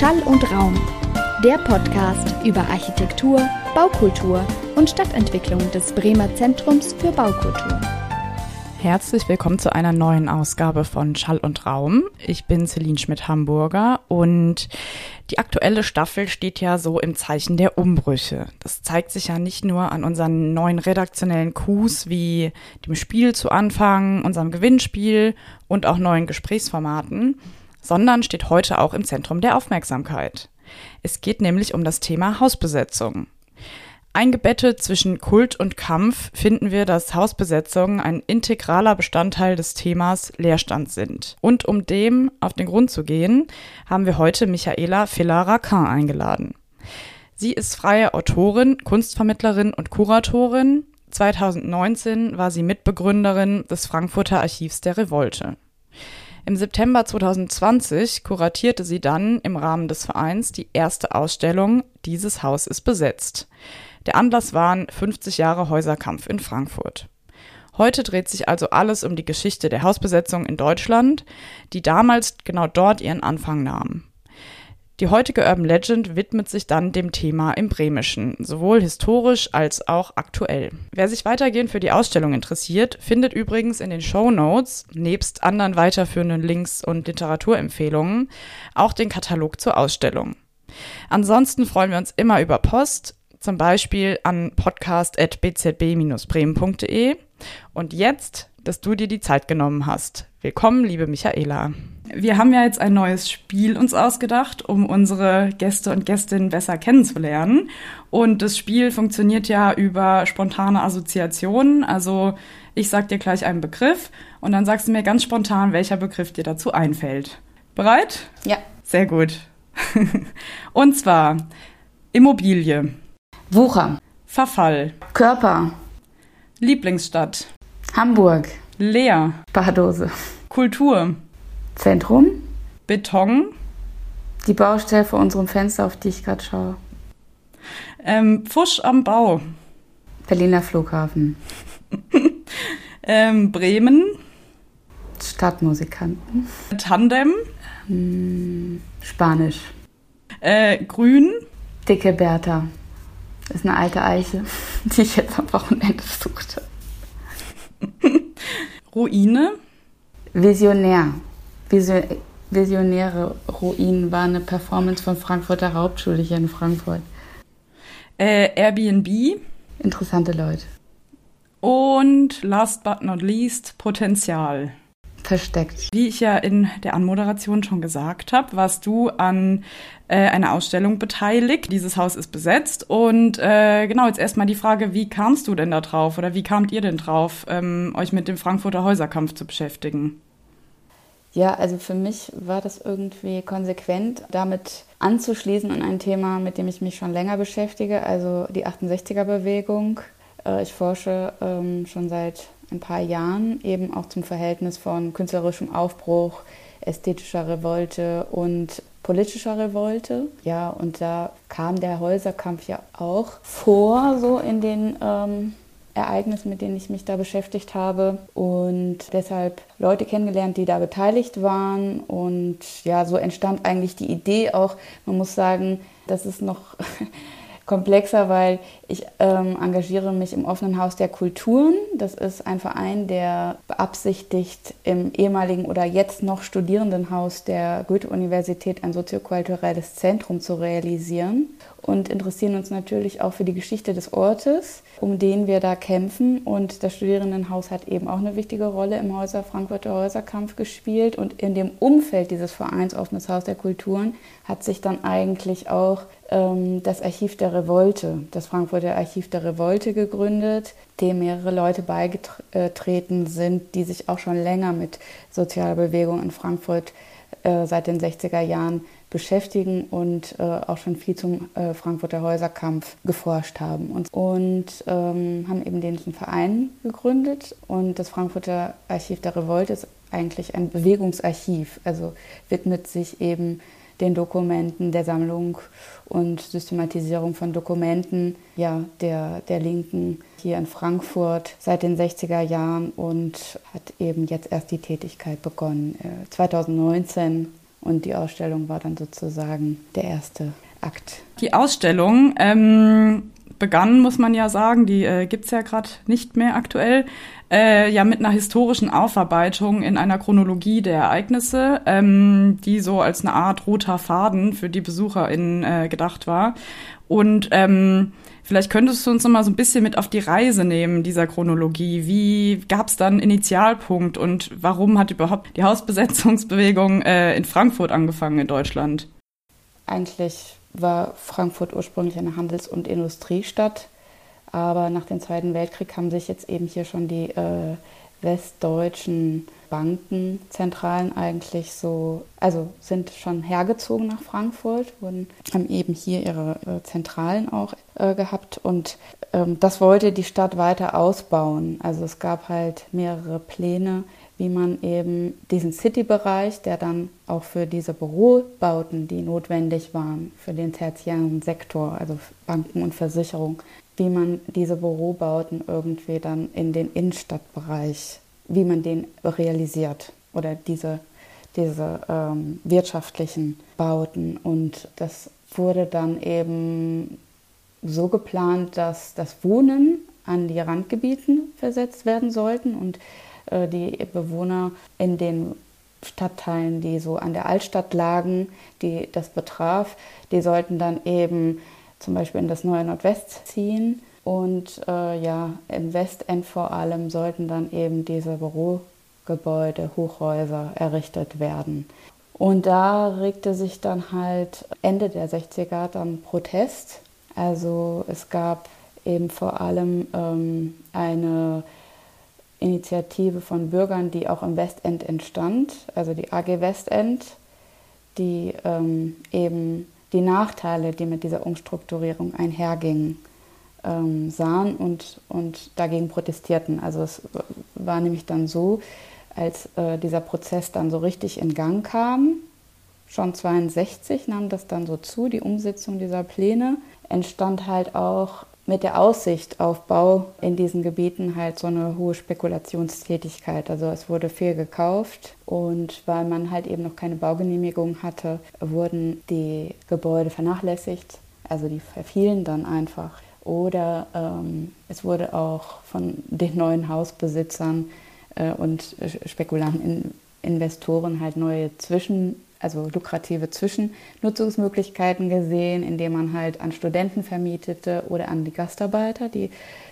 Schall und Raum, der Podcast über Architektur, Baukultur und Stadtentwicklung des Bremer Zentrums für Baukultur. Herzlich willkommen zu einer neuen Ausgabe von Schall und Raum. Ich bin Celine Schmidt-Hamburger und die aktuelle Staffel steht ja so im Zeichen der Umbrüche. Das zeigt sich ja nicht nur an unseren neuen redaktionellen Coups wie dem Spiel zu Anfang, unserem Gewinnspiel und auch neuen Gesprächsformaten, sondern steht heute auch im Zentrum der Aufmerksamkeit. Es geht nämlich um das Thema Hausbesetzung. Eingebettet zwischen Kult und Kampf finden wir, dass Hausbesetzungen ein integraler Bestandteil des Themas Leerstand sind. Und um dem auf den Grund zu gehen, haben wir heute Michaela Filler-Racan eingeladen. Sie ist freie Autorin, Kunstvermittlerin und Kuratorin. 2019 war sie Mitbegründerin des Frankfurter Archivs der Revolte. Im September 2020 kuratierte sie dann im Rahmen des Vereins die erste Ausstellung Dieses Haus ist besetzt. Der Anlass waren 50 Jahre Häuserkampf in Frankfurt. Heute dreht sich also alles um die Geschichte der Hausbesetzung in Deutschland, die damals genau dort ihren Anfang nahm. Die heutige Urban Legend widmet sich dann dem Thema im Bremischen, sowohl historisch als auch aktuell. Wer sich weitergehend für die Ausstellung interessiert, findet übrigens in den Show Notes, nebst anderen weiterführenden Links und Literaturempfehlungen, auch den Katalog zur Ausstellung. Ansonsten freuen wir uns immer über Post, zum Beispiel an podcast.bzb-bremen.de. Und jetzt, dass du dir die Zeit genommen hast. Willkommen, liebe Michaela. Wir haben ja jetzt ein neues Spiel uns ausgedacht, um unsere Gäste und Gästinnen besser kennenzulernen. Und das Spiel funktioniert ja über spontane Assoziationen. Also ich sag dir gleich einen Begriff und dann sagst du mir ganz spontan, welcher Begriff dir dazu einfällt. Bereit? Ja. Sehr gut. und zwar Immobilie. Wucher. Verfall. Körper. Lieblingsstadt. Hamburg. Leer. Bardose. Kultur. Zentrum. Beton. Die Baustelle vor unserem Fenster, auf die ich gerade schaue. Ähm, Pfusch am Bau. Berliner Flughafen. ähm, Bremen. Stadtmusikanten. Tandem. Hm, Spanisch. Äh, Grün. Dicke Bertha. Das ist eine alte Eiche, die ich jetzt am Wochenende besuchte. Ruine. Visionär. Vision Visionäre Ruinen war eine Performance von Frankfurter Hauptschule hier in Frankfurt. Äh, Airbnb. Interessante Leute. Und last but not least, Potenzial. Versteckt. Wie ich ja in der Anmoderation schon gesagt habe, warst du an äh, einer Ausstellung beteiligt. Dieses Haus ist besetzt. Und äh, genau, jetzt erstmal die Frage, wie kamst du denn da drauf oder wie kamt ihr denn drauf, ähm, euch mit dem Frankfurter Häuserkampf zu beschäftigen? Ja, also für mich war das irgendwie konsequent, damit anzuschließen an ein Thema, mit dem ich mich schon länger beschäftige, also die 68er-Bewegung. Äh, ich forsche ähm, schon seit ein paar Jahren eben auch zum Verhältnis von künstlerischem Aufbruch, ästhetischer Revolte und politischer Revolte. Ja, und da kam der Häuserkampf ja auch vor, so in den ähm, Ereignissen, mit denen ich mich da beschäftigt habe. Und deshalb Leute kennengelernt, die da beteiligt waren. Und ja, so entstand eigentlich die Idee auch, man muss sagen, das ist noch komplexer, weil ich ähm, engagiere mich im offenen Haus der Kulturen. Das ist ein Verein, der beabsichtigt, im ehemaligen oder jetzt noch Studierendenhaus der Goethe-Universität ein soziokulturelles Zentrum zu realisieren und interessieren uns natürlich auch für die Geschichte des Ortes, um den wir da kämpfen. Und das Studierendenhaus hat eben auch eine wichtige Rolle im Häuser Frankfurter Häuserkampf gespielt. Und in dem Umfeld dieses Vereins Offenes Haus der Kulturen hat sich dann eigentlich auch das Archiv der Revolte, das Frankfurter Archiv der Revolte gegründet, dem mehrere Leute beigetreten sind, die sich auch schon länger mit sozialer Bewegung in Frankfurt äh, seit den 60er Jahren beschäftigen und äh, auch schon viel zum äh, Frankfurter Häuserkampf geforscht haben. Und, und ähm, haben eben diesen Verein gegründet. Und das Frankfurter Archiv der Revolte ist eigentlich ein Bewegungsarchiv, also widmet sich eben den Dokumenten der Sammlung und Systematisierung von Dokumenten ja, der, der Linken hier in Frankfurt seit den 60er Jahren und hat eben jetzt erst die Tätigkeit begonnen. 2019 äh, Und die Ausstellung war dann sozusagen der erste Akt. Die Ausstellung ähm, begann, muss man ja sagen, die äh, gibt's ja gerade nicht mehr aktuell, äh, ja mit einer historischen Aufarbeitung in einer Chronologie der Ereignisse, ähm, die so als eine Art roter Faden für die BesucherInnen äh, gedacht war. Und ähm, vielleicht könntest du uns noch mal so ein bisschen mit auf die Reise nehmen dieser Chronologie. Wie gab es dann Initialpunkt und warum hat überhaupt die Hausbesetzungsbewegung äh, in Frankfurt angefangen in Deutschland? Eigentlich war Frankfurt ursprünglich eine Handels- und Industriestadt. Aber nach dem Zweiten Weltkrieg haben sich jetzt eben hier schon die äh, westdeutschen Bankenzentralen eigentlich so, also sind schon hergezogen nach Frankfurt, wurden, haben eben hier ihre äh, Zentralen auch äh, gehabt und ähm, das wollte die Stadt weiter ausbauen. Also es gab halt mehrere Pläne, wie man eben diesen City-Bereich, der dann auch für diese Bürobauten, die notwendig waren, für den tertiären Sektor, also Banken und Versicherung, wie man diese Bürobauten irgendwie dann in den Innenstadtbereich, wie man den realisiert oder diese, diese ähm, wirtschaftlichen Bauten. Und das wurde dann eben so geplant, dass das Wohnen an die Randgebieten versetzt werden sollten und die Bewohner in den Stadtteilen, die so an der Altstadt lagen, die das betraf, die sollten dann eben zum Beispiel in das neue Nordwest ziehen. Und äh, ja, im Westend vor allem sollten dann eben diese Bürogebäude, Hochhäuser errichtet werden. Und da regte sich dann halt Ende der 60er dann Protest. Also es gab eben vor allem ähm, eine Initiative von Bürgern, die auch im Westend entstand, also die AG Westend, die ähm, eben die Nachteile, die mit dieser Umstrukturierung einhergingen, ähm, sahen und, und dagegen protestierten. Also es war nämlich dann so, als äh, dieser Prozess dann so richtig in Gang kam, schon 62 nahm das dann so zu, die Umsetzung dieser Pläne, entstand halt auch mit der Aussicht auf Bau in diesen Gebieten halt so eine hohe Spekulationstätigkeit. Also es wurde viel gekauft und weil man halt eben noch keine Baugenehmigung hatte, wurden die Gebäude vernachlässigt. Also die verfielen dann einfach. Oder ähm, es wurde auch von den neuen Hausbesitzern äh, und Spekulanten, Investoren halt neue Zwischen also lukrative Zwischennutzungsmöglichkeiten gesehen, indem man halt an Studenten vermietete oder an die Gastarbeiter, die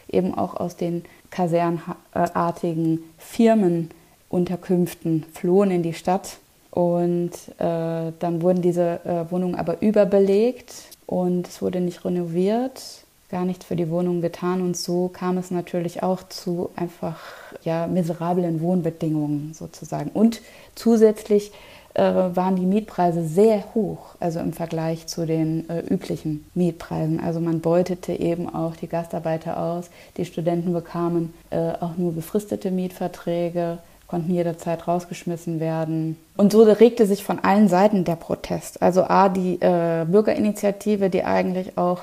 eben auch aus den kasernartigen Firmenunterkünften flohen in die Stadt. Und äh, dann wurden diese äh, Wohnungen aber überbelegt und es wurde nicht renoviert, gar nichts für die Wohnungen getan. Und so kam es natürlich auch zu einfach ja, miserablen Wohnbedingungen sozusagen. Und zusätzlich waren die Mietpreise sehr hoch, also im Vergleich zu den äh, üblichen Mietpreisen. Also man beutete eben auch die Gastarbeiter aus. Die Studenten bekamen äh, auch nur befristete Mietverträge, konnten jederzeit rausgeschmissen werden. Und so regte sich von allen Seiten der Protest. Also A, die äh, Bürgerinitiative, die eigentlich auch,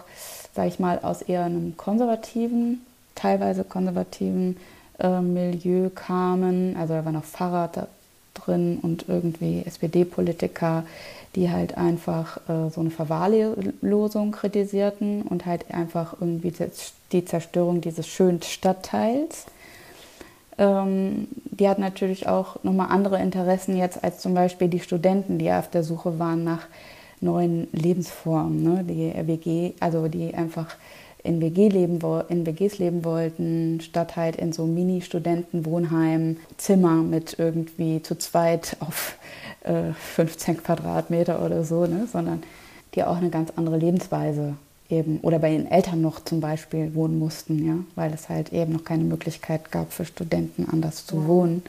sage ich mal, aus eher einem konservativen, teilweise konservativen äh, Milieu kamen. Also da war noch Fahrrad drin und irgendwie SPD-Politiker, die halt einfach äh, so eine Verwahrlosung kritisierten und halt einfach irgendwie die Zerstörung dieses schönen Stadtteils. Ähm, die hatten natürlich auch nochmal andere Interessen jetzt als zum Beispiel die Studenten, die auf der Suche waren nach neuen Lebensformen, ne? die WG, also die einfach in, WG leben, in WGs leben wollten, statt halt in so Mini-Studentenwohnheimen, Zimmer mit irgendwie zu zweit auf äh, 15 Quadratmeter oder so, ne? sondern die auch eine ganz andere Lebensweise eben oder bei den Eltern noch zum Beispiel wohnen mussten, ja, weil es halt eben noch keine Möglichkeit gab für Studenten anders zu ja. wohnen.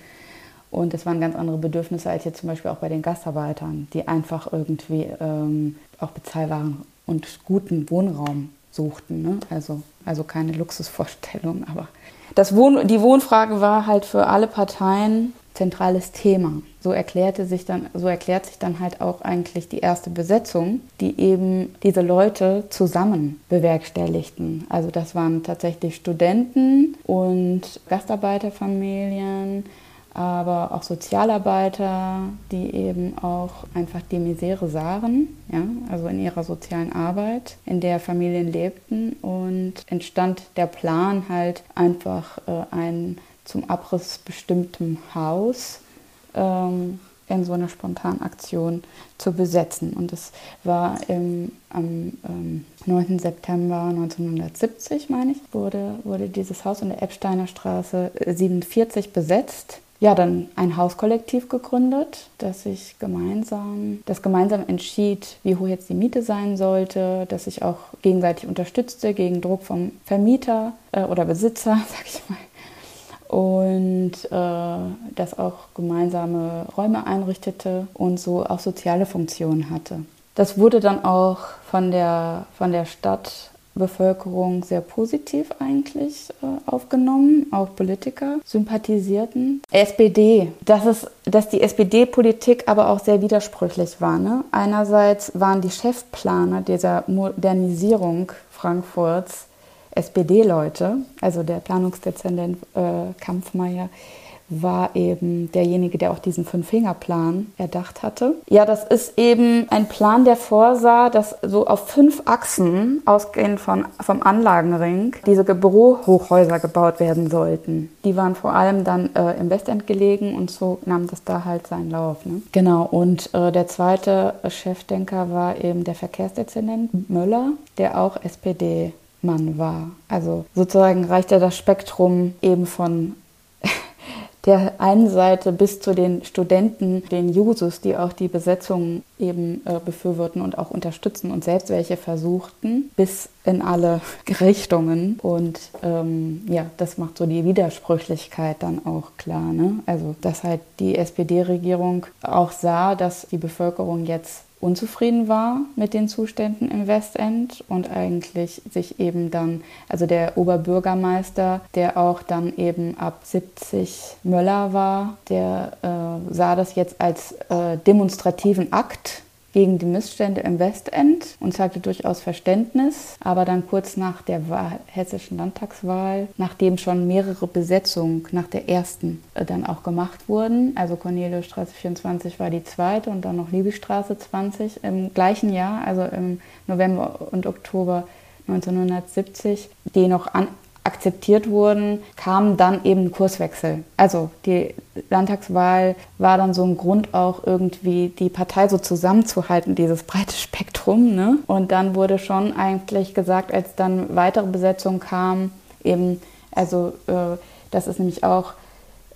Und es waren ganz andere Bedürfnisse als jetzt zum Beispiel auch bei den Gastarbeitern, die einfach irgendwie ähm, auch bezahlbaren und guten Wohnraum suchten. Ne? Also, also keine Luxusvorstellung, aber das Wohn die Wohnfrage war halt für alle Parteien zentrales Thema. So erklärte sich dann, so erklärt sich dann halt auch eigentlich die erste Besetzung, die eben diese Leute zusammen bewerkstelligten. Also das waren tatsächlich Studenten und Gastarbeiterfamilien, aber auch Sozialarbeiter, die eben auch einfach die Misere sahen, ja, also in ihrer sozialen Arbeit, in der Familien lebten und entstand der Plan halt einfach äh, ein zum Abriss bestimmtem Haus ähm, in so einer spontanen Aktion zu besetzen. Und es war im, am ähm, 9. September 1970, meine ich, wurde, wurde dieses Haus in der Epsteiner Straße 47 besetzt. Ja, dann ein Hauskollektiv gegründet, das sich gemeinsam, das gemeinsam entschied, wie hoch jetzt die Miete sein sollte, das sich auch gegenseitig unterstützte gegen Druck vom Vermieter äh, oder Besitzer, sag ich mal und äh, das auch gemeinsame Räume einrichtete und so auch soziale Funktionen hatte. Das wurde dann auch von der, von der Stadtbevölkerung sehr positiv eigentlich äh, aufgenommen. Auch Politiker sympathisierten. SPD, das ist, dass die SPD-Politik aber auch sehr widersprüchlich war. Ne? Einerseits waren die Chefplaner dieser Modernisierung Frankfurts SPD-Leute, also der Planungsdezernent äh, Kampfmeier, war eben derjenige, der auch diesen Fünf-Finger-Plan erdacht hatte. Ja, das ist eben ein Plan, der vorsah, dass so auf fünf Achsen, ausgehend von, vom Anlagenring, diese Bürohochhäuser gebaut werden sollten. Die waren vor allem dann äh, im Westend gelegen und so nahm das da halt seinen Lauf. Ne? Genau, und äh, der zweite Chefdenker war eben der Verkehrsdezernent Möller, der auch SPD Mann war. Also sozusagen reichte das Spektrum eben von der einen Seite bis zu den Studenten, den Jusos, die auch die Besetzung eben äh, befürworten und auch unterstützen und selbst welche versuchten, bis in alle Richtungen. Und ähm, ja, das macht so die Widersprüchlichkeit dann auch klar. Ne? Also, dass halt die SPD-Regierung auch sah, dass die Bevölkerung jetzt unzufrieden war mit den Zuständen im Westend und eigentlich sich eben dann, also der Oberbürgermeister, der auch dann eben ab 70 Möller war, der äh, sah das jetzt als äh, demonstrativen Akt gegen die Missstände im Westend und zeigte durchaus Verständnis. Aber dann kurz nach der hessischen Landtagswahl, nachdem schon mehrere Besetzungen nach der ersten äh, dann auch gemacht wurden, also Corneliusstraße 24 war die zweite und dann noch Liebigstraße 20 im gleichen Jahr, also im November und Oktober 1970, die noch an, akzeptiert wurden, kam dann eben ein Kurswechsel. Also die Landtagswahl war dann so ein Grund auch irgendwie die Partei so zusammenzuhalten, dieses breite Spektrum. Ne? Und dann wurde schon eigentlich gesagt, als dann weitere Besetzungen kamen, eben, also äh, das ist nämlich auch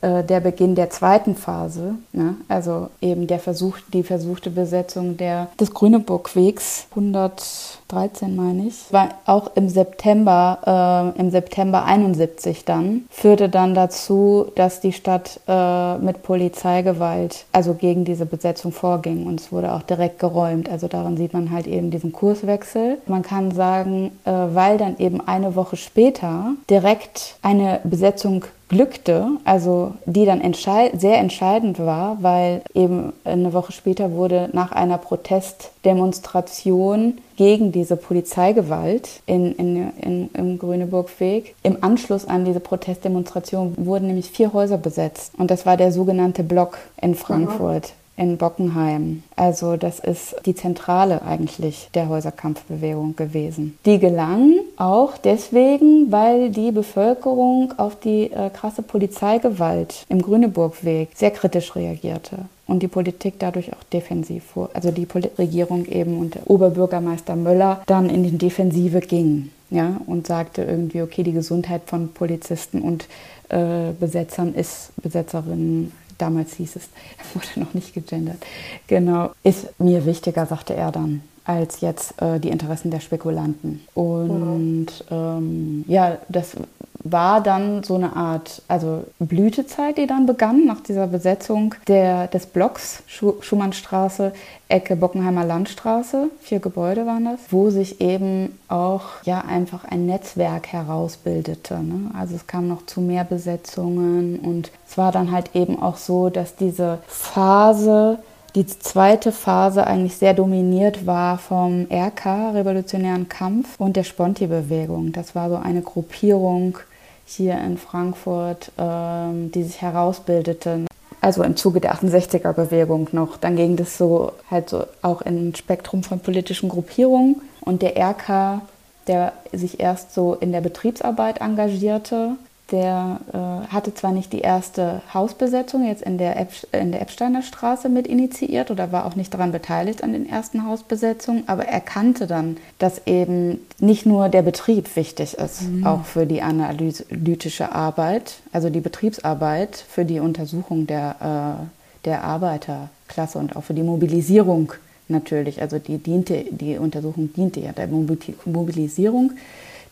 äh, der Beginn der zweiten Phase, ne? also eben der Versuch, die versuchte Besetzung der, des Grüneburgwegs 113 meine ich, war auch im September, äh, im September 71 dann, führte dann dazu, dass die Stadt äh, mit Polizeigewalt, also gegen diese Besetzung vorging und es wurde auch direkt geräumt. Also daran sieht man halt eben diesen Kurswechsel. Man kann sagen, äh, weil dann eben eine Woche später direkt eine Besetzung glückte, also die dann entscheid sehr entscheidend war, weil eben eine Woche später wurde nach einer Protestdemonstration gegen diese Polizeigewalt in, in, in, im Grüneburgweg. Im Anschluss an diese Protestdemonstration wurden nämlich vier Häuser besetzt. Und das war der sogenannte Block in Frankfurt in Bockenheim. Also das ist die Zentrale eigentlich der Häuserkampfbewegung gewesen. Die gelang auch deswegen, weil die Bevölkerung auf die äh, krasse Polizeigewalt im Grüneburgweg sehr kritisch reagierte und die Politik dadurch auch defensiv vor, also die Regierung eben und der Oberbürgermeister Möller dann in die Defensive ging. Ja, und sagte irgendwie, okay, die Gesundheit von Polizisten und äh, Besetzern ist, Besetzerinnen damals hieß es, wurde noch nicht gegendert, genau, ist mir wichtiger, sagte er dann, als jetzt äh, die Interessen der Spekulanten. Und ähm, ja, das war dann so eine Art, also Blütezeit, die dann begann nach dieser Besetzung der, des Blocks Schu Schumannstraße, Ecke Bockenheimer Landstraße, vier Gebäude waren das, wo sich eben auch ja einfach ein Netzwerk herausbildete. Ne? Also es kam noch zu mehr Besetzungen und es war dann halt eben auch so, dass diese Phase die zweite Phase eigentlich sehr dominiert war vom RK, Revolutionären Kampf, und der Sponti-Bewegung. Das war so eine Gruppierung hier in Frankfurt, ähm, die sich herausbildete also im Zuge der 68er-Bewegung noch. Dann ging das so halt so auch in ein Spektrum von politischen Gruppierungen. Und der RK, der sich erst so in der Betriebsarbeit engagierte, der äh, hatte zwar nicht die erste Hausbesetzung jetzt in der, Epp, in der Eppsteiner Straße mit initiiert oder war auch nicht daran beteiligt an den ersten Hausbesetzungen, aber er kannte dann, dass eben nicht nur der Betrieb wichtig ist, mhm. auch für die analytische Arbeit, also die Betriebsarbeit für die Untersuchung der, äh, der Arbeiterklasse und auch für die Mobilisierung natürlich. Also die, diente, die Untersuchung diente ja der Mobilisierung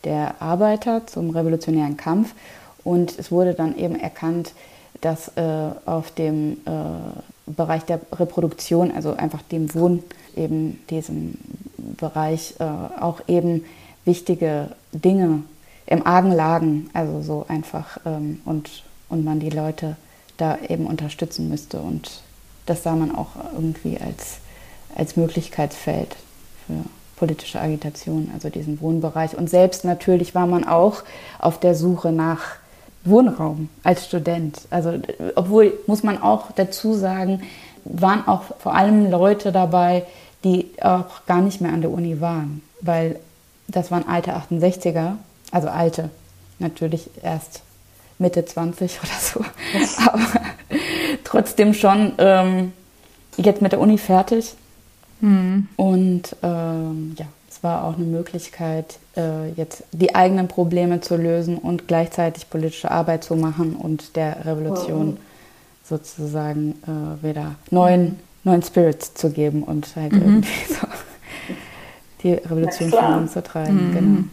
der Arbeiter zum revolutionären Kampf und es wurde dann eben erkannt, dass äh, auf dem äh, Bereich der Reproduktion, also einfach dem Wohn, eben diesem Bereich äh, auch eben wichtige Dinge im Argen lagen, also so einfach ähm, und, und man die Leute da eben unterstützen müsste. Und das sah man auch irgendwie als, als Möglichkeitsfeld für politische Agitation, also diesen Wohnbereich. Und selbst natürlich war man auch auf der Suche nach Wohnraum als Student. Also, obwohl, muss man auch dazu sagen, waren auch vor allem Leute dabei, die auch gar nicht mehr an der Uni waren, weil das waren alte 68er, also alte, natürlich erst Mitte 20 oder so, aber trotzdem schon ähm, jetzt mit der Uni fertig. Mhm. Und ähm, ja, es war auch eine Möglichkeit, äh, jetzt die eigenen Probleme zu lösen und gleichzeitig politische Arbeit zu machen und der Revolution oh. sozusagen äh, wieder neuen, neuen Spirits zu geben und halt mhm. irgendwie so die Revolution voranzutreiben. Mhm. Genau.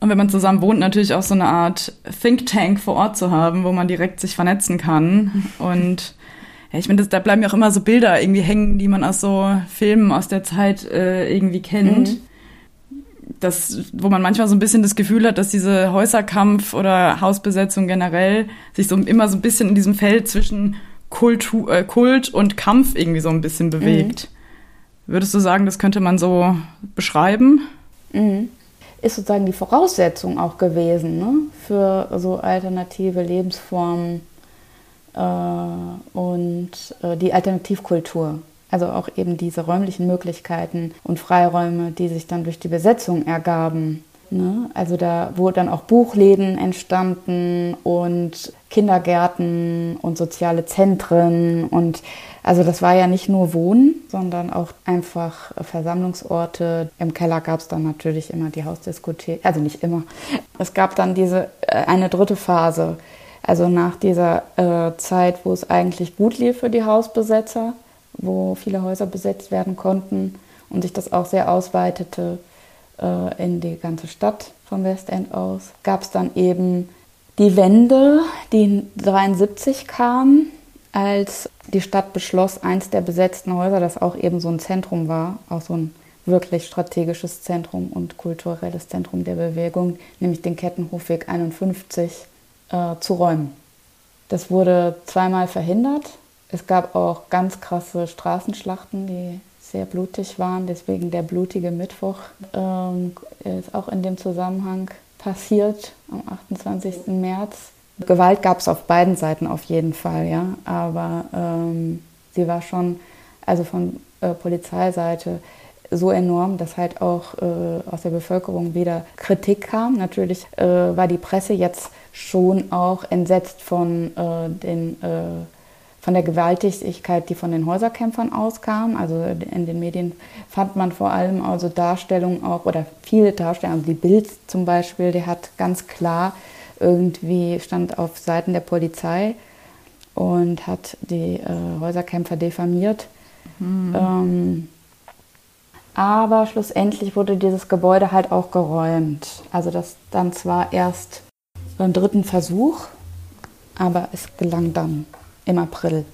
Und wenn man zusammen wohnt, natürlich auch so eine Art Think Tank vor Ort zu haben, wo man direkt sich vernetzen kann. Und ja, ich finde, da bleiben ja auch immer so Bilder irgendwie hängen, die man aus so Filmen aus der Zeit äh, irgendwie kennt. Mhm das, wo man manchmal so ein bisschen das Gefühl hat, dass diese Häuserkampf oder Hausbesetzung generell sich so immer so ein bisschen in diesem Feld zwischen Kultu äh, Kult und Kampf irgendwie so ein bisschen bewegt. Mhm. Würdest du sagen, das könnte man so beschreiben? Mhm. Ist sozusagen die Voraussetzung auch gewesen ne? für so alternative Lebensformen und äh, die Alternativkultur. Also auch eben diese räumlichen Möglichkeiten und Freiräume, die sich dann durch die Besetzung ergaben. Ne? Also da wurden dann auch Buchläden entstanden und Kindergärten und soziale Zentren und also das war ja nicht nur Wohnen, sondern auch einfach Versammlungsorte. Im Keller gab es dann natürlich immer die Hausdiskothek, also nicht immer. Es gab dann diese äh, eine dritte Phase, also nach dieser äh, Zeit, wo es eigentlich gut lief für die Hausbesetzer, wo viele Häuser besetzt werden konnten und sich das auch sehr ausweitete äh, in die ganze Stadt vom Westend aus, gab es dann eben die Wende, die 73 kam, als die Stadt beschloss, eins der besetzten Häuser, das auch eben so ein Zentrum war, auch so ein wirklich strategisches Zentrum und kulturelles Zentrum der Bewegung, nämlich den Kettenhofweg 51, äh, zu räumen. Das wurde zweimal verhindert es gab auch ganz krasse Straßenschlachten, die sehr blutig waren. Deswegen der blutige Mittwoch ähm, ist auch in dem Zusammenhang passiert am 28. März. Gewalt gab es auf beiden Seiten auf jeden Fall, ja. Aber ähm, sie war schon, also von äh, Polizeiseite, so enorm, dass halt auch äh, aus der Bevölkerung wieder Kritik kam. Natürlich äh, war die Presse jetzt schon auch entsetzt von äh, den äh, von der Gewaltigkeit, die von den Häuserkämpfern auskam. Also in den Medien fand man vor allem also Darstellungen auch oder viele Darstellungen, also die Bild zum Beispiel, der hat ganz klar irgendwie stand auf Seiten der Polizei und hat die äh, Häuserkämpfer diffamiert. Mhm. Ähm, aber schlussendlich wurde dieses Gebäude halt auch geräumt. Also das dann zwar erst beim dritten Versuch, aber es gelang dann im April.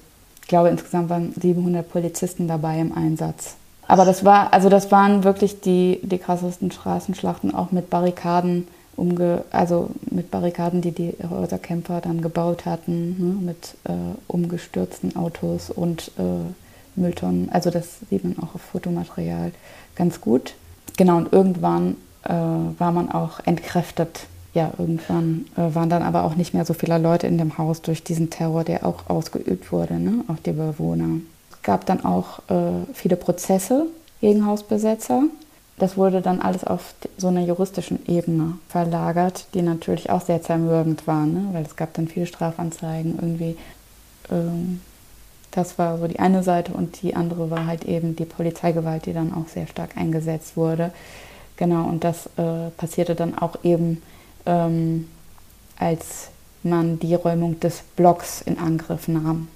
Ich glaube, insgesamt waren 700 Polizisten dabei im Einsatz. Aber das war, also das waren wirklich die, die krassesten Straßenschlachten, auch mit Barrikaden, umge, also mit Barrikaden, die die Häuserkämpfer dann gebaut hatten, ne, mit äh, umgestürzten Autos und äh, Mülltonnen. Also das sieht man auch auf Fotomaterial ganz gut. Genau, und irgendwann äh, war man auch entkräftet ja, irgendwann äh, waren dann aber auch nicht mehr so viele Leute in dem Haus durch diesen Terror, der auch ausgeübt wurde, ne, auf die Bewohner. Es gab dann auch äh, viele Prozesse gegen Hausbesetzer. Das wurde dann alles auf so einer juristischen Ebene verlagert, die natürlich auch sehr zermürbend war, ne? weil es gab dann viele Strafanzeigen irgendwie. Ähm, das war so die eine Seite und die andere war halt eben die Polizeigewalt, die dann auch sehr stark eingesetzt wurde. Genau, und das äh, passierte dann auch eben, ähm, als man die Räumung des Blocks in Angriff nahm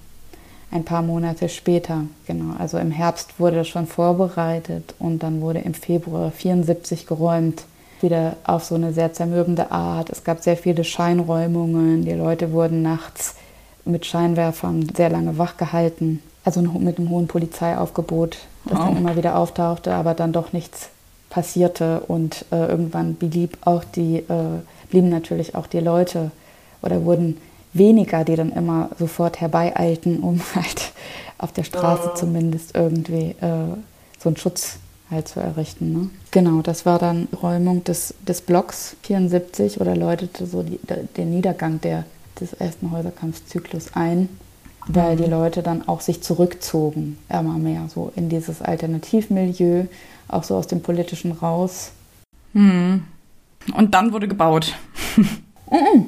ein paar Monate später. Genau, also im Herbst wurde das schon vorbereitet und dann wurde im Februar 74 geräumt. Wieder auf so eine sehr zermürbende Art. Es gab sehr viele Scheinräumungen. Die Leute wurden nachts mit Scheinwerfern sehr lange wach gehalten. Also mit einem hohen Polizeiaufgebot, das wow. dann immer wieder auftauchte, aber dann doch nichts passierte. Und äh, irgendwann blieb auch die, äh, blieben natürlich auch die Leute oder wurden weniger, die dann immer sofort herbeieilten, um halt auf der Straße oh. zumindest irgendwie äh, so einen Schutz halt zu errichten. Ne? Genau, das war dann Räumung des, des Blocks 74 oder läutete so die, den Niedergang der, des ersten Häuserkampfzyklus ein, weil die mhm. Leute dann auch sich zurückzogen, immer mehr so in dieses Alternativmilieu, auch so aus dem politischen raus. Hm. Und dann wurde gebaut. Mhm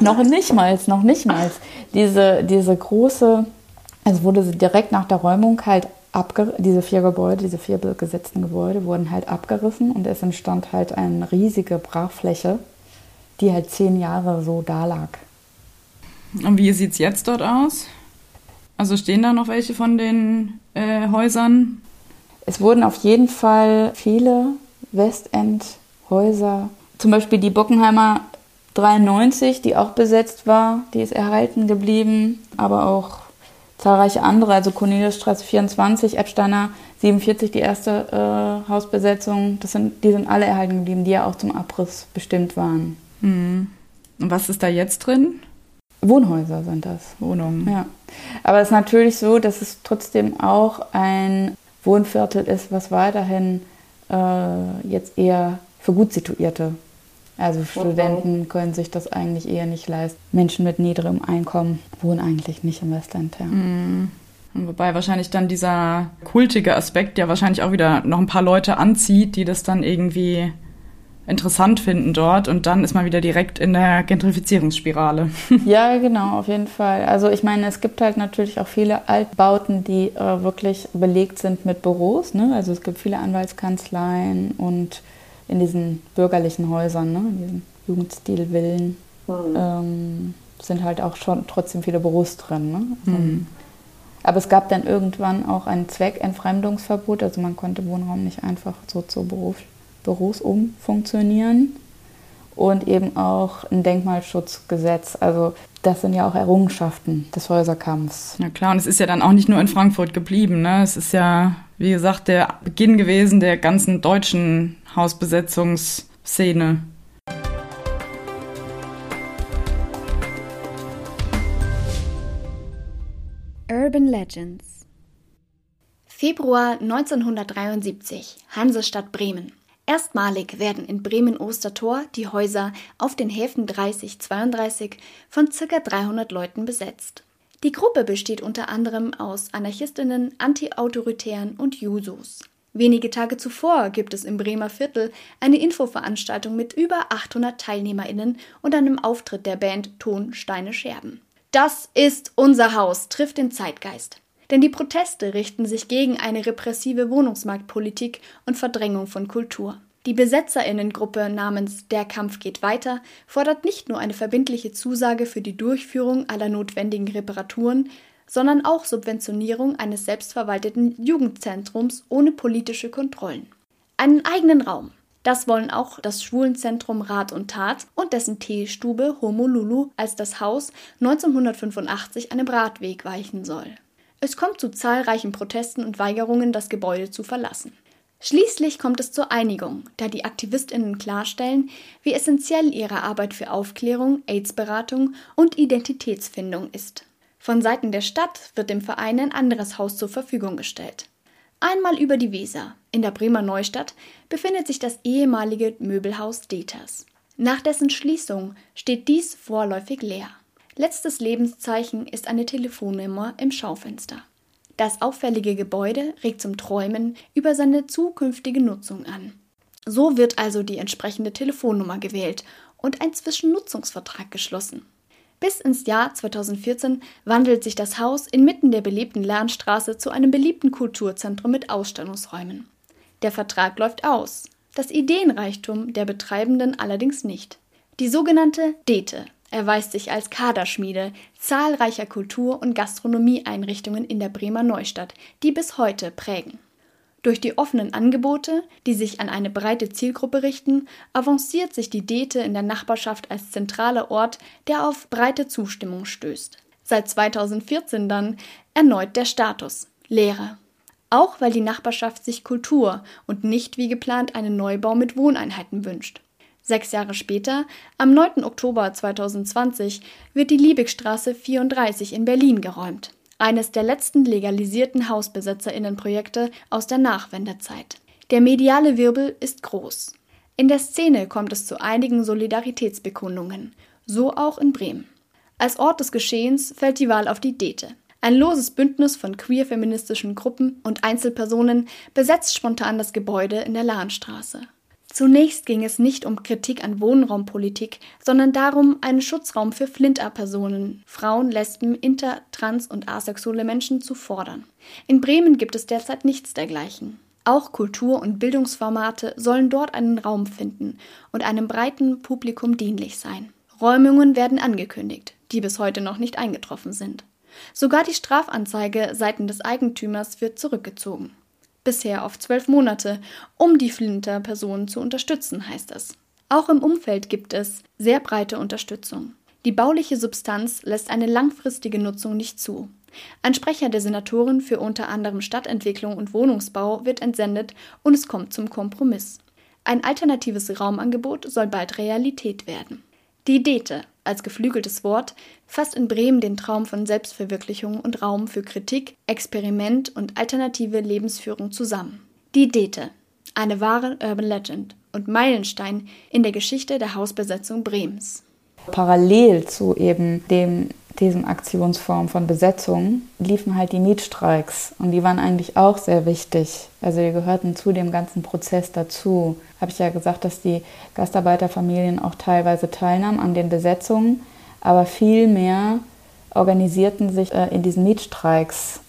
noch nicht mal, noch nicht mal. Diese, diese große, also wurde direkt nach der Räumung halt abgerissen, diese vier Gebäude, diese vier gesetzten Gebäude wurden halt abgerissen und es entstand halt eine riesige Brachfläche, die halt zehn Jahre so da lag. Und wie sieht es jetzt dort aus? Also stehen da noch welche von den äh, Häusern? Es wurden auf jeden Fall viele Westend-Häuser, zum Beispiel die Bockenheimer 93, die auch besetzt war, die ist erhalten geblieben, aber auch zahlreiche andere, also Corneliusstraße 24, Epsteiner 47, die erste äh, Hausbesetzung, das sind, die sind alle erhalten geblieben, die ja auch zum Abriss bestimmt waren. Mhm. Und was ist da jetzt drin? Wohnhäuser sind das. Wohnungen. Ja. Aber es ist natürlich so, dass es trotzdem auch ein Wohnviertel ist, was weiterhin äh, jetzt eher für gut situierte also Studenten können sich das eigentlich eher nicht leisten. Menschen mit niedrigem Einkommen wohnen eigentlich nicht im Westland. Ja. Mhm. Wobei wahrscheinlich dann dieser kultige Aspekt ja wahrscheinlich auch wieder noch ein paar Leute anzieht, die das dann irgendwie interessant finden dort und dann ist man wieder direkt in der Gentrifizierungsspirale. Ja, genau, auf jeden Fall. Also ich meine, es gibt halt natürlich auch viele Altbauten, die äh, wirklich belegt sind mit Büros. Ne? Also es gibt viele Anwaltskanzleien und in diesen bürgerlichen Häusern, ne, in diesen Jugendstilvillen, mhm. ähm, sind halt auch schon trotzdem viele Büros drin. Ne? Also, mhm. Aber es gab dann irgendwann auch ein Zweckentfremdungsverbot, also man konnte Wohnraum nicht einfach so zu Beruf, Büros umfunktionieren und eben auch ein Denkmalschutzgesetz. Also das sind ja auch Errungenschaften des Häuserkampfs. Ja klar, und es ist ja dann auch nicht nur in Frankfurt geblieben. Ne? Es ist ja, wie gesagt, der Beginn gewesen der ganzen deutschen Hausbesetzungsszene. Urban Legends Februar 1973 Hansestadt Bremen Erstmalig werden in Bremen-Ostertor die Häuser auf den Häfen 30-32 von ca. 300 Leuten besetzt. Die Gruppe besteht unter anderem aus Anarchistinnen, Anti-Autoritären und Jusos. Wenige Tage zuvor gibt es im Bremer Viertel eine Infoveranstaltung mit über 800 TeilnehmerInnen und einem Auftritt der Band Ton, Steine, Scherben. Das ist unser Haus, trifft den Zeitgeist. Denn die Proteste richten sich gegen eine repressive Wohnungsmarktpolitik und Verdrängung von Kultur. Die Besetzerinnengruppe namens Der Kampf geht weiter fordert nicht nur eine verbindliche Zusage für die Durchführung aller notwendigen Reparaturen, sondern auch Subventionierung eines selbstverwalteten Jugendzentrums ohne politische Kontrollen. Einen eigenen Raum. Das wollen auch das Schwulenzentrum Rat und Tat und dessen Teestube Homo Lulu, als das Haus 1985 einem Radweg weichen soll. Es kommt zu zahlreichen Protesten und Weigerungen, das Gebäude zu verlassen. Schließlich kommt es zur Einigung, da die Aktivistinnen klarstellen, wie essentiell ihre Arbeit für Aufklärung, AIDS-Beratung und Identitätsfindung ist. Von Seiten der Stadt wird dem Verein ein anderes Haus zur Verfügung gestellt. Einmal über die Weser, in der Bremer Neustadt, befindet sich das ehemalige Möbelhaus Deters. Nach dessen Schließung steht dies vorläufig leer. Letztes Lebenszeichen ist eine Telefonnummer im Schaufenster. Das auffällige Gebäude regt zum Träumen über seine zukünftige Nutzung an. So wird also die entsprechende Telefonnummer gewählt und ein Zwischennutzungsvertrag geschlossen. Bis ins Jahr 2014 wandelt sich das Haus inmitten der belebten Lernstraße zu einem beliebten Kulturzentrum mit Ausstellungsräumen. Der Vertrag läuft aus das Ideenreichtum der Betreibenden allerdings nicht. Die sogenannte Dete erweist sich als Kaderschmiede zahlreicher Kultur- und Gastronomieeinrichtungen in der Bremer Neustadt, die bis heute prägen. Durch die offenen Angebote, die sich an eine breite Zielgruppe richten, avanciert sich die Dete in der Nachbarschaft als zentraler Ort, der auf breite Zustimmung stößt. Seit 2014 dann erneut der Status Lehre auch weil die Nachbarschaft sich Kultur und nicht wie geplant einen Neubau mit Wohneinheiten wünscht. Sechs Jahre später, am 9. Oktober 2020, wird die Liebigstraße 34 in Berlin geräumt, eines der letzten legalisierten Hausbesetzerinnenprojekte aus der Nachwendezeit. Der mediale Wirbel ist groß. In der Szene kommt es zu einigen Solidaritätsbekundungen, so auch in Bremen. Als Ort des Geschehens fällt die Wahl auf die Dete. Ein loses Bündnis von queer-feministischen Gruppen und Einzelpersonen besetzt spontan das Gebäude in der Lahnstraße. Zunächst ging es nicht um Kritik an Wohnraumpolitik, sondern darum, einen Schutzraum für Flinter-Personen, Frauen, Lesben, inter-, trans- und asexuelle Menschen zu fordern. In Bremen gibt es derzeit nichts dergleichen. Auch Kultur- und Bildungsformate sollen dort einen Raum finden und einem breiten Publikum dienlich sein. Räumungen werden angekündigt, die bis heute noch nicht eingetroffen sind. Sogar die Strafanzeige seitens des Eigentümers wird zurückgezogen. Bisher auf zwölf Monate, um die Flinter-Personen zu unterstützen, heißt es. Auch im Umfeld gibt es sehr breite Unterstützung. Die bauliche Substanz lässt eine langfristige Nutzung nicht zu. Ein Sprecher der Senatoren für unter anderem Stadtentwicklung und Wohnungsbau wird entsendet und es kommt zum Kompromiss. Ein alternatives Raumangebot soll bald Realität werden. Die Dete als geflügeltes Wort fasst in Bremen den Traum von Selbstverwirklichung und Raum für Kritik, Experiment und alternative Lebensführung zusammen. Die Dete, eine wahre Urban Legend und Meilenstein in der Geschichte der Hausbesetzung Bremens. Parallel zu eben dem diesem Aktionsform von Besetzung liefen halt die Mietstreiks und die waren eigentlich auch sehr wichtig. Also die gehörten zu dem ganzen Prozess dazu. Habe ich ja gesagt, dass die Gastarbeiterfamilien auch teilweise teilnahmen an den Besetzungen, aber viel mehr organisierten sich äh, in diesen Mietstreiks.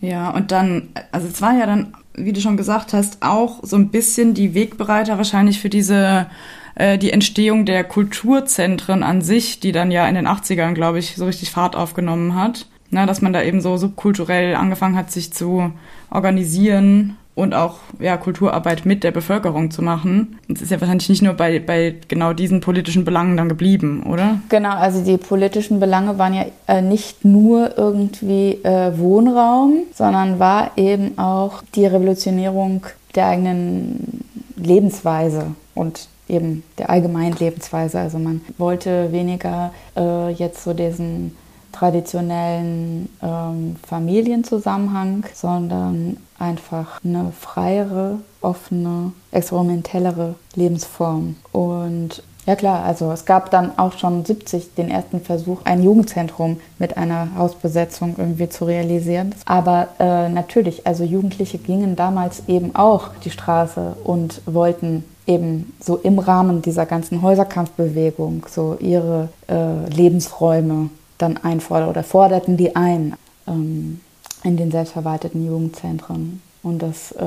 Ja, und dann, also es war ja dann, wie du schon gesagt hast, auch so ein bisschen die Wegbereiter wahrscheinlich für diese äh, die Entstehung der Kulturzentren an sich, die dann ja in den 80ern, glaube ich, so richtig Fahrt aufgenommen hat. Na, dass man da eben so subkulturell angefangen hat, sich zu organisieren und auch ja, Kulturarbeit mit der Bevölkerung zu machen. Es ist ja wahrscheinlich nicht nur bei, bei genau diesen politischen Belangen dann geblieben, oder? Genau, also die politischen Belange waren ja äh, nicht nur irgendwie äh, Wohnraum, sondern war eben auch die Revolutionierung der eigenen Lebensweise und eben der allgemeinen Lebensweise. Also man wollte weniger äh, jetzt so diesen traditionellen ähm, Familienzusammenhang, sondern einfach eine freiere, offene, experimentellere Lebensform. Und ja klar, also es gab dann auch schon 70 den ersten Versuch, ein Jugendzentrum mit einer Hausbesetzung irgendwie zu realisieren. Aber äh, natürlich, also Jugendliche gingen damals eben auch die Straße und wollten eben so im Rahmen dieser ganzen Häuserkampfbewegung so ihre äh, Lebensräume dann einfordern oder forderten die ein ähm, in den selbstverwalteten Jugendzentren. Und das äh,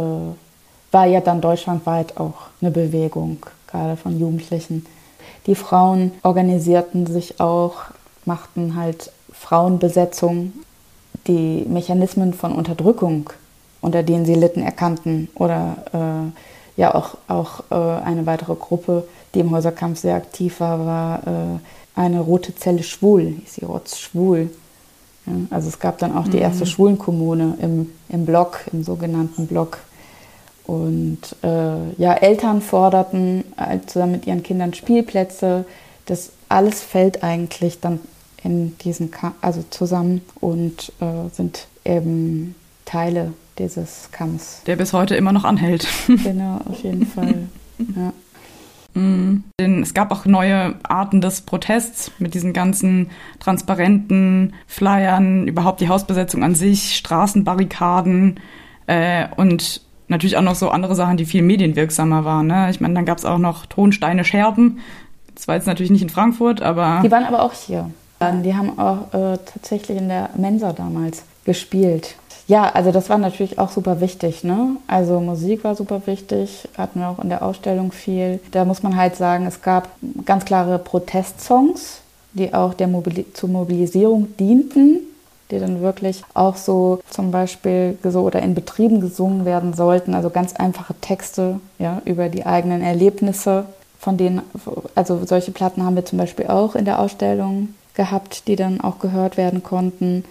war ja dann deutschlandweit auch eine Bewegung, gerade von Jugendlichen. Die Frauen organisierten sich auch, machten halt Frauenbesetzung, die Mechanismen von Unterdrückung, unter denen sie litten, erkannten oder äh, ja auch, auch äh, eine weitere Gruppe, die im Häuserkampf sehr aktiv war, war äh, eine rote Zelle schwul, hieß sie Rotz schwul. Ja, also es gab dann auch die erste mhm. Schwulenkommune im, im Block, im sogenannten Block. Und äh, ja, Eltern forderten äh, zusammen mit ihren Kindern Spielplätze. Das alles fällt eigentlich dann in diesen, Ka also zusammen und äh, sind eben Teile dieses Kampfs. Der bis heute immer noch anhält. genau, auf jeden Fall. Ja. Mhm. Es gab auch neue Arten des Protests mit diesen ganzen transparenten Flyern, überhaupt die Hausbesetzung an sich, Straßenbarrikaden äh, und natürlich auch noch so andere Sachen, die viel medienwirksamer waren. Ne? Ich meine, dann gab es auch noch Tonsteine Scherben. Das war jetzt natürlich nicht in Frankfurt, aber. Die waren aber auch hier. Die haben auch äh, tatsächlich in der Mensa damals gespielt. Ja, also das war natürlich auch super wichtig. Ne? Also Musik war super wichtig, hatten wir auch in der Ausstellung viel. Da muss man halt sagen, es gab ganz klare Protestsongs, die auch der Mobili zur Mobilisierung dienten, die dann wirklich auch so zum Beispiel so oder in Betrieben gesungen werden sollten. Also ganz einfache Texte ja, über die eigenen Erlebnisse. Von denen, also solche Platten haben wir zum Beispiel auch in der Ausstellung gehabt, die dann auch gehört werden konnten.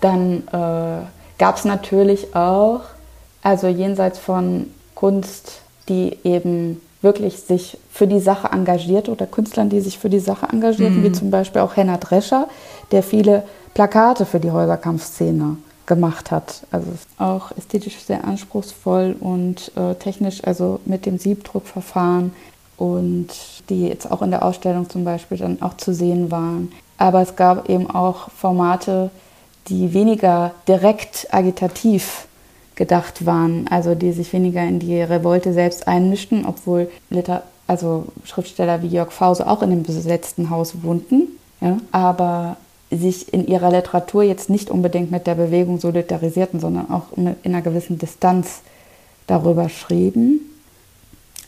Dann äh, gab es natürlich auch, also jenseits von Kunst, die eben wirklich sich für die Sache engagiert oder Künstlern, die sich für die Sache engagierten, mhm. wie zum Beispiel auch Henna Drescher, der viele Plakate für die Häuserkampfszene gemacht hat. Also auch ästhetisch sehr anspruchsvoll und äh, technisch, also mit dem Siebdruckverfahren und die jetzt auch in der Ausstellung zum Beispiel dann auch zu sehen waren. Aber es gab eben auch Formate, die weniger direkt agitativ gedacht waren, also die sich weniger in die Revolte selbst einmischten, obwohl Liter also Schriftsteller wie Jörg Fause auch in dem besetzten Haus wohnten, ja, aber sich in ihrer Literatur jetzt nicht unbedingt mit der Bewegung solidarisierten, sondern auch in einer gewissen Distanz darüber schrieben.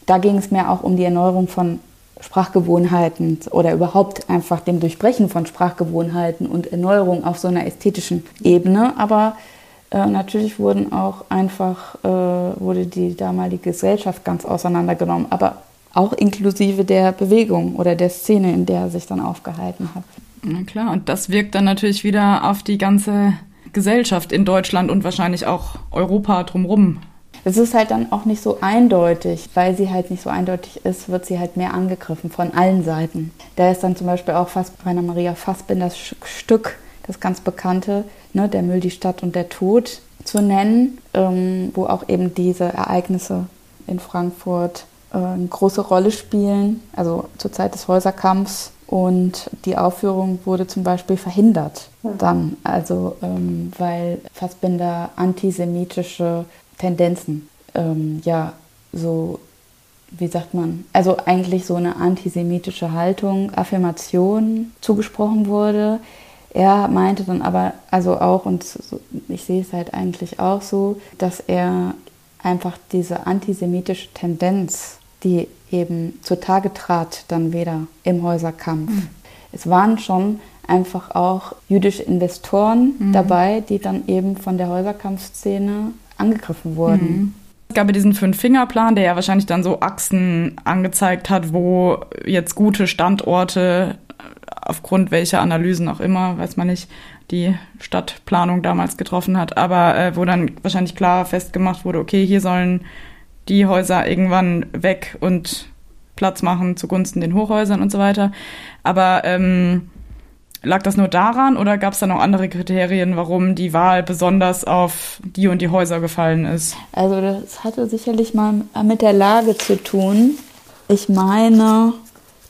Da ging es mehr auch um die Erneuerung von Sprachgewohnheiten oder überhaupt einfach dem Durchbrechen von Sprachgewohnheiten und Erneuerung auf so einer ästhetischen Ebene. Aber äh, natürlich wurden auch einfach, äh, wurde die damalige Gesellschaft ganz auseinandergenommen, aber auch inklusive der Bewegung oder der Szene, in der er sich dann aufgehalten hat. Na klar, und das wirkt dann natürlich wieder auf die ganze Gesellschaft in Deutschland und wahrscheinlich auch Europa drumherum es ist halt dann auch nicht so eindeutig, weil sie halt nicht so eindeutig ist, wird sie halt mehr angegriffen von allen Seiten. Da ist dann zum Beispiel auch fast Rainer Maria Fassbinders Stück, das ganz bekannte, ne, Der Müll, die Stadt und der Tod, zu nennen, ähm, wo auch eben diese Ereignisse in Frankfurt äh, eine große Rolle spielen, also zur Zeit des Häuserkampfs. Und die Aufführung wurde zum Beispiel verhindert dann, also ähm, weil Fassbinder antisemitische Tendenzen, ähm, ja, so, wie sagt man, also eigentlich so eine antisemitische Haltung, Affirmation zugesprochen wurde. Er meinte dann aber, also auch, und ich sehe es halt eigentlich auch so, dass er einfach diese antisemitische Tendenz, die eben zutage trat, dann wieder im Häuserkampf. Mhm. Es waren schon einfach auch jüdische Investoren mhm. dabei, die dann eben von der Häuserkampfszene angegriffen wurden. Mhm. Es gab ja diesen Fünf-Finger-Plan, der ja wahrscheinlich dann so Achsen angezeigt hat, wo jetzt gute Standorte aufgrund welcher Analysen auch immer, weiß man nicht, die Stadtplanung damals getroffen hat, aber äh, wo dann wahrscheinlich klar festgemacht wurde, okay, hier sollen die Häuser irgendwann weg und Platz machen zugunsten den Hochhäusern und so weiter. Aber ähm, Lag das nur daran oder gab es da noch andere Kriterien, warum die Wahl besonders auf die und die Häuser gefallen ist? Also das hatte sicherlich mal mit der Lage zu tun. Ich meine,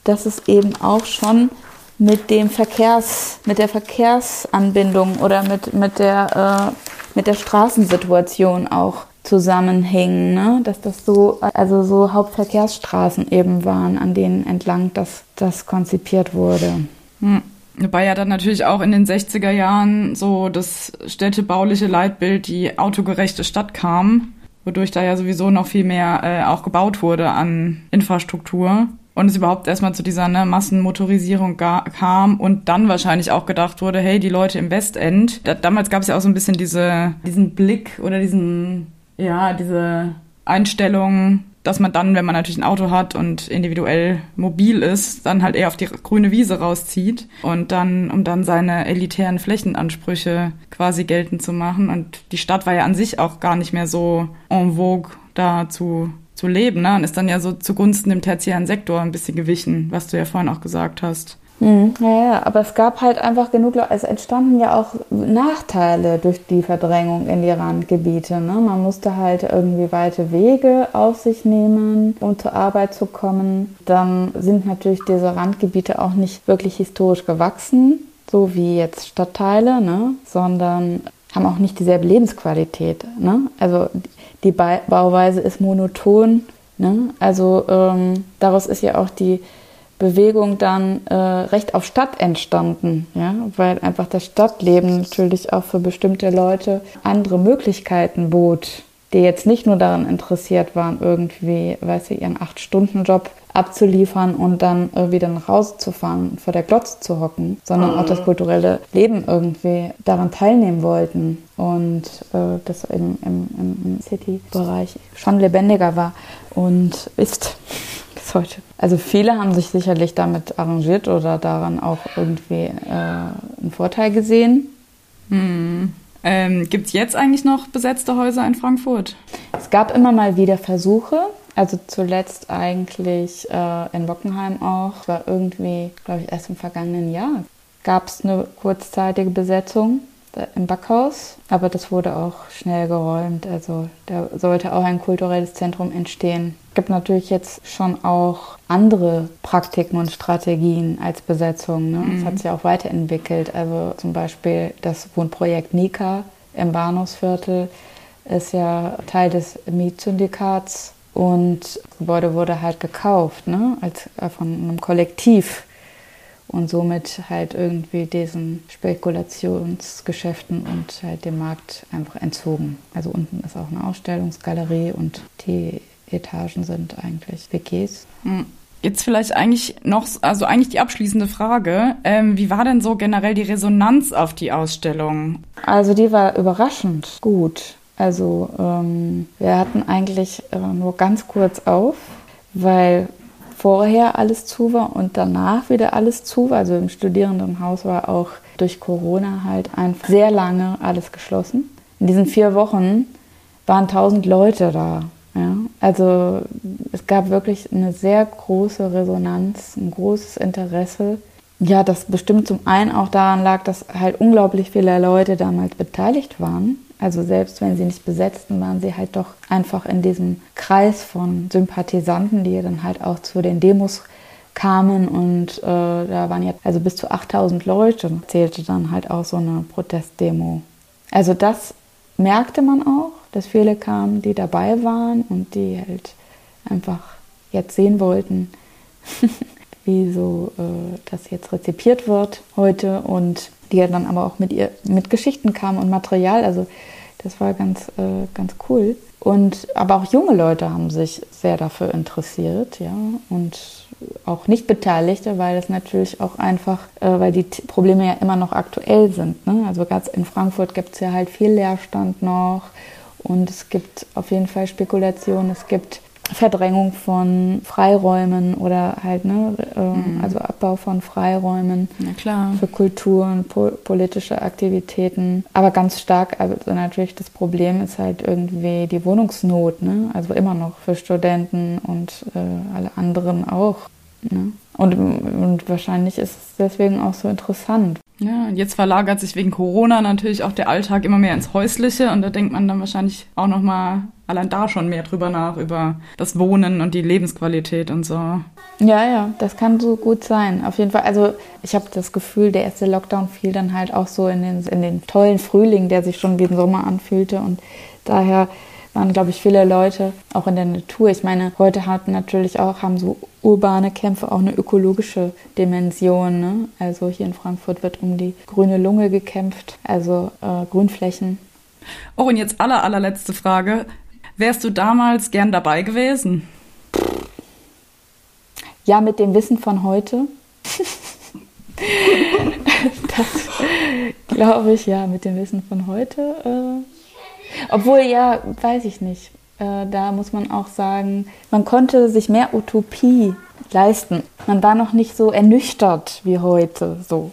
dass es eben auch schon mit dem Verkehrs, mit der Verkehrsanbindung oder mit, mit der, äh, mit der Straßensituation auch zusammenhing, ne? dass das so, also so Hauptverkehrsstraßen eben waren, an denen entlang das, das konzipiert wurde. Hm. Wobei ja dann natürlich auch in den 60er Jahren so das städtebauliche Leitbild, die autogerechte Stadt kam, wodurch da ja sowieso noch viel mehr äh, auch gebaut wurde an Infrastruktur. Und es überhaupt erstmal zu dieser ne, Massenmotorisierung kam und dann wahrscheinlich auch gedacht wurde, hey, die Leute im Westend, da, damals gab es ja auch so ein bisschen diese, diesen Blick oder diesen, ja, diese Einstellung, dass man dann, wenn man natürlich ein Auto hat und individuell mobil ist, dann halt eher auf die grüne Wiese rauszieht und dann, um dann seine elitären Flächenansprüche quasi geltend zu machen. Und die Stadt war ja an sich auch gar nicht mehr so en vogue da zu, zu leben, ne? Und ist dann ja so zugunsten dem tertiären Sektor ein bisschen gewichen, was du ja vorhin auch gesagt hast. Mhm. Ja, ja, aber es gab halt einfach genug, es entstanden ja auch Nachteile durch die Verdrängung in die Randgebiete. Ne? Man musste halt irgendwie weite Wege auf sich nehmen, um zur Arbeit zu kommen. Dann sind natürlich diese Randgebiete auch nicht wirklich historisch gewachsen, so wie jetzt Stadtteile, ne? sondern haben auch nicht dieselbe Lebensqualität. Ne? Also die Bauweise ist monoton. Ne? Also ähm, daraus ist ja auch die Bewegung dann äh, Recht auf Stadt entstanden, ja, weil einfach das Stadtleben natürlich auch für bestimmte Leute andere Möglichkeiten bot, die jetzt nicht nur daran interessiert waren, irgendwie, weiß ich, ihren Acht-Stunden-Job abzuliefern und dann äh, wieder nach Hause zu fahren und vor der Glotze zu hocken, sondern auch das mhm. kulturelle Leben irgendwie daran teilnehmen wollten und äh, das im, im, im City-Bereich schon lebendiger war und ist bis heute. Also viele haben sich sicherlich damit arrangiert oder daran auch irgendwie äh, einen Vorteil gesehen. Hm. Ähm, Gibt es jetzt eigentlich noch besetzte Häuser in Frankfurt? Es gab immer mal wieder Versuche. Also zuletzt eigentlich äh, in Bockenheim auch. War irgendwie, glaube ich, erst im vergangenen Jahr. Gab es eine kurzzeitige Besetzung im Backhaus, aber das wurde auch schnell geräumt. Also da sollte auch ein kulturelles Zentrum entstehen. Es gibt natürlich jetzt schon auch andere Praktiken und Strategien als Besetzung. Ne? Mhm. Das hat sich auch weiterentwickelt. Also zum Beispiel das Wohnprojekt Nika im Bahnhofsviertel ist ja Teil des Mietsyndikats und das Gebäude wurde halt gekauft ne? als, äh, von einem Kollektiv und somit halt irgendwie diesen Spekulationsgeschäften und halt dem Markt einfach entzogen. Also unten ist auch eine Ausstellungsgalerie und die Etagen sind eigentlich WGs. Hm. Jetzt vielleicht eigentlich noch, also eigentlich die abschließende Frage. Ähm, wie war denn so generell die Resonanz auf die Ausstellung? Also die war überraschend gut. Also ähm, wir hatten eigentlich äh, nur ganz kurz auf, weil vorher alles zu war und danach wieder alles zu war. Also im Studierendenhaus war auch durch Corona halt einfach sehr lange alles geschlossen. In diesen vier Wochen waren tausend Leute da. Ja? Also es gab wirklich eine sehr große Resonanz, ein großes Interesse. Ja, das bestimmt zum einen auch daran lag, dass halt unglaublich viele Leute damals beteiligt waren also selbst wenn sie nicht besetzten, waren sie halt doch einfach in diesem Kreis von Sympathisanten, die dann halt auch zu den Demos kamen und äh, da waren jetzt also bis zu 8000 Leute, zählte dann halt auch so eine Protestdemo. Also das merkte man auch, dass viele kamen, die dabei waren und die halt einfach jetzt sehen wollten, wie so äh, das jetzt rezipiert wird heute und die ja dann aber auch mit ihr mit Geschichten kamen und Material. Also das war ganz, äh, ganz cool. Und aber auch junge Leute haben sich sehr dafür interessiert, ja, und auch nicht Beteiligte, weil es natürlich auch einfach, äh, weil die Probleme ja immer noch aktuell sind. Ne? Also ganz in Frankfurt gibt es ja halt viel Leerstand noch und es gibt auf jeden Fall Spekulationen. Es gibt Verdrängung von Freiräumen oder halt, ne, äh, mhm. also Abbau von Freiräumen für Kultur und po politische Aktivitäten. Aber ganz stark, also natürlich das Problem ist halt irgendwie die Wohnungsnot, ne? also immer noch für Studenten und äh, alle anderen auch. Ne? Und, und wahrscheinlich ist es deswegen auch so interessant. Ja, und jetzt verlagert sich wegen Corona natürlich auch der Alltag immer mehr ins Häusliche und da denkt man dann wahrscheinlich auch noch mal allein da schon mehr drüber nach über das Wohnen und die Lebensqualität und so. Ja, ja, das kann so gut sein. Auf jeden Fall. Also ich habe das Gefühl, der erste Lockdown fiel dann halt auch so in den, in den tollen Frühling, der sich schon wie ein Sommer anfühlte und daher waren, glaube ich, viele Leute auch in der Natur. Ich meine, heute hatten natürlich auch, haben so urbane Kämpfe auch eine ökologische Dimension. Ne? Also hier in Frankfurt wird um die grüne Lunge gekämpft, also äh, Grünflächen. Oh, und jetzt aller, allerletzte Frage. Wärst du damals gern dabei gewesen? Ja, mit dem Wissen von heute. das glaube ich, ja, mit dem Wissen von heute. Äh obwohl, ja, weiß ich nicht. Äh, da muss man auch sagen, man konnte sich mehr Utopie leisten. Man war noch nicht so ernüchtert wie heute so.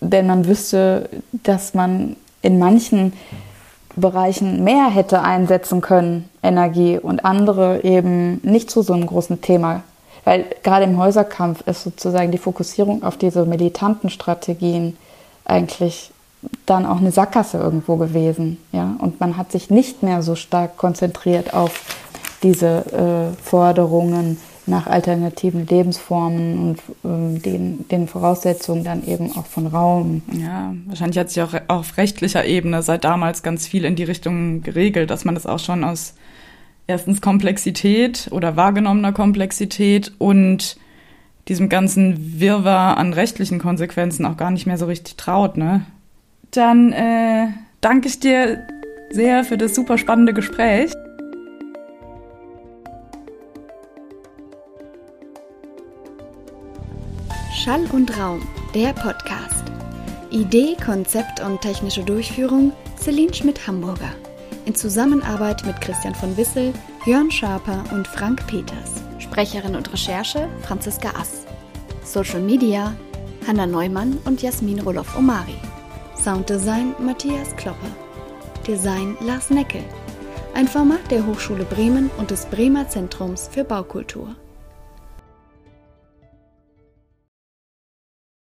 Denn man wüsste, dass man in manchen Bereichen mehr hätte einsetzen können, Energie, und andere eben nicht zu so einem großen Thema weil gerade im Häuserkampf ist sozusagen die Fokussierung auf diese militanten Strategien eigentlich dann auch eine Sackgasse irgendwo gewesen. Ja? Und man hat sich nicht mehr so stark konzentriert auf diese äh, Forderungen nach alternativen Lebensformen und ähm, den, den Voraussetzungen dann eben auch von Raum. Ja, wahrscheinlich hat sich auch auf rechtlicher Ebene seit damals ganz viel in die Richtung geregelt, dass man das auch schon aus erstens Komplexität oder wahrgenommener Komplexität und diesem ganzen Wirrwarr an rechtlichen Konsequenzen auch gar nicht mehr so richtig traut, ne? Dann äh, danke ich dir sehr für das super spannende Gespräch. Schall und Raum, der Podcast. Idee, Konzept und technische Durchführung Celine Schmidt-Hamburger. In Zusammenarbeit mit Christian von Wissel, Jörn Schaper und Frank Peters. Sprecherin und Recherche Franziska Ass. Social Media Hanna Neumann und Jasmin Roloff-Omari. Sounddesign Matthias Klopper. Design Lars Neckel. Ein Format der Hochschule Bremen und des Bremer Zentrums für Baukultur.